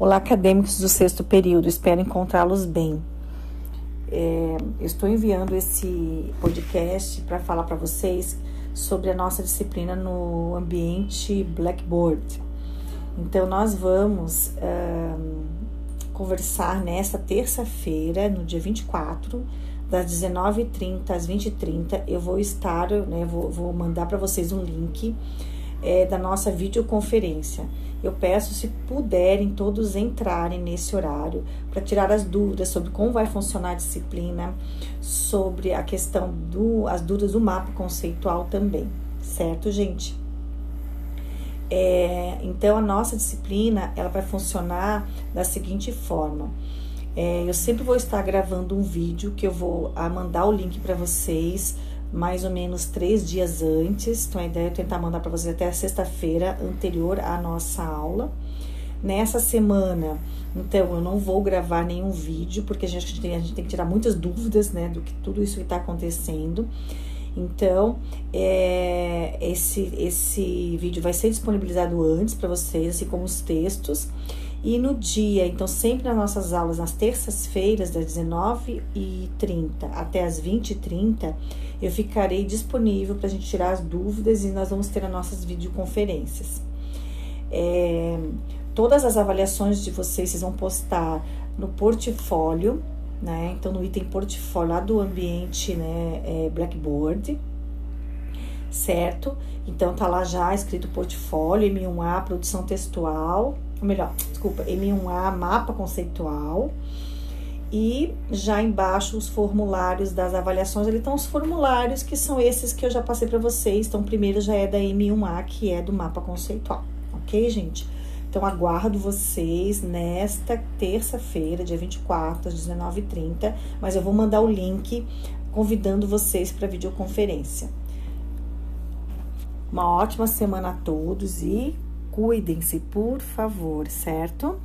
Olá, acadêmicos do sexto período, espero encontrá-los bem. É, estou enviando esse podcast para falar para vocês sobre a nossa disciplina no ambiente Blackboard. Então, nós vamos conversar nesta terça-feira, no dia 24, das 19h30 às 20h30. Eu vou estar, né, vou, vou mandar para vocês um link é, da nossa videoconferência. Eu peço, se puderem, todos entrarem nesse horário para tirar as dúvidas sobre como vai funcionar a disciplina, sobre a questão do as dúvidas do mapa conceitual também, certo, gente? É, então a nossa disciplina ela vai funcionar da seguinte forma. É, eu sempre vou estar gravando um vídeo que eu vou mandar o link para vocês mais ou menos três dias antes. Então, a ideia é tentar mandar para vocês até a sexta-feira anterior à nossa aula. Nessa semana, então, eu não vou gravar nenhum vídeo, porque a gente tem, a gente tem que tirar muitas dúvidas, né, do que tudo isso que está acontecendo. Então, é, esse, esse vídeo vai ser disponibilizado antes para vocês, assim como os textos. E no dia, então, sempre nas nossas aulas, nas terças-feiras, das 19h30 até as 20h30, eu ficarei disponível para a gente tirar as dúvidas e nós vamos ter as nossas videoconferências. É, todas as avaliações de vocês, vocês vão postar no portfólio, né? Então, no item portfólio lá do ambiente, né, é Blackboard, certo? Então, tá lá já escrito portfólio, M1A, produção textual, ou melhor, desculpa, M1A, mapa conceitual. E já embaixo os formulários das avaliações, ali estão os formulários que são esses que eu já passei para vocês. Então, o primeiro já é da M1A, que é do mapa conceitual, ok, gente? Então, aguardo vocês nesta terça-feira, dia 24, às 19h30, mas eu vou mandar o link convidando vocês para videoconferência. Uma ótima semana a todos e cuidem-se, por favor, certo?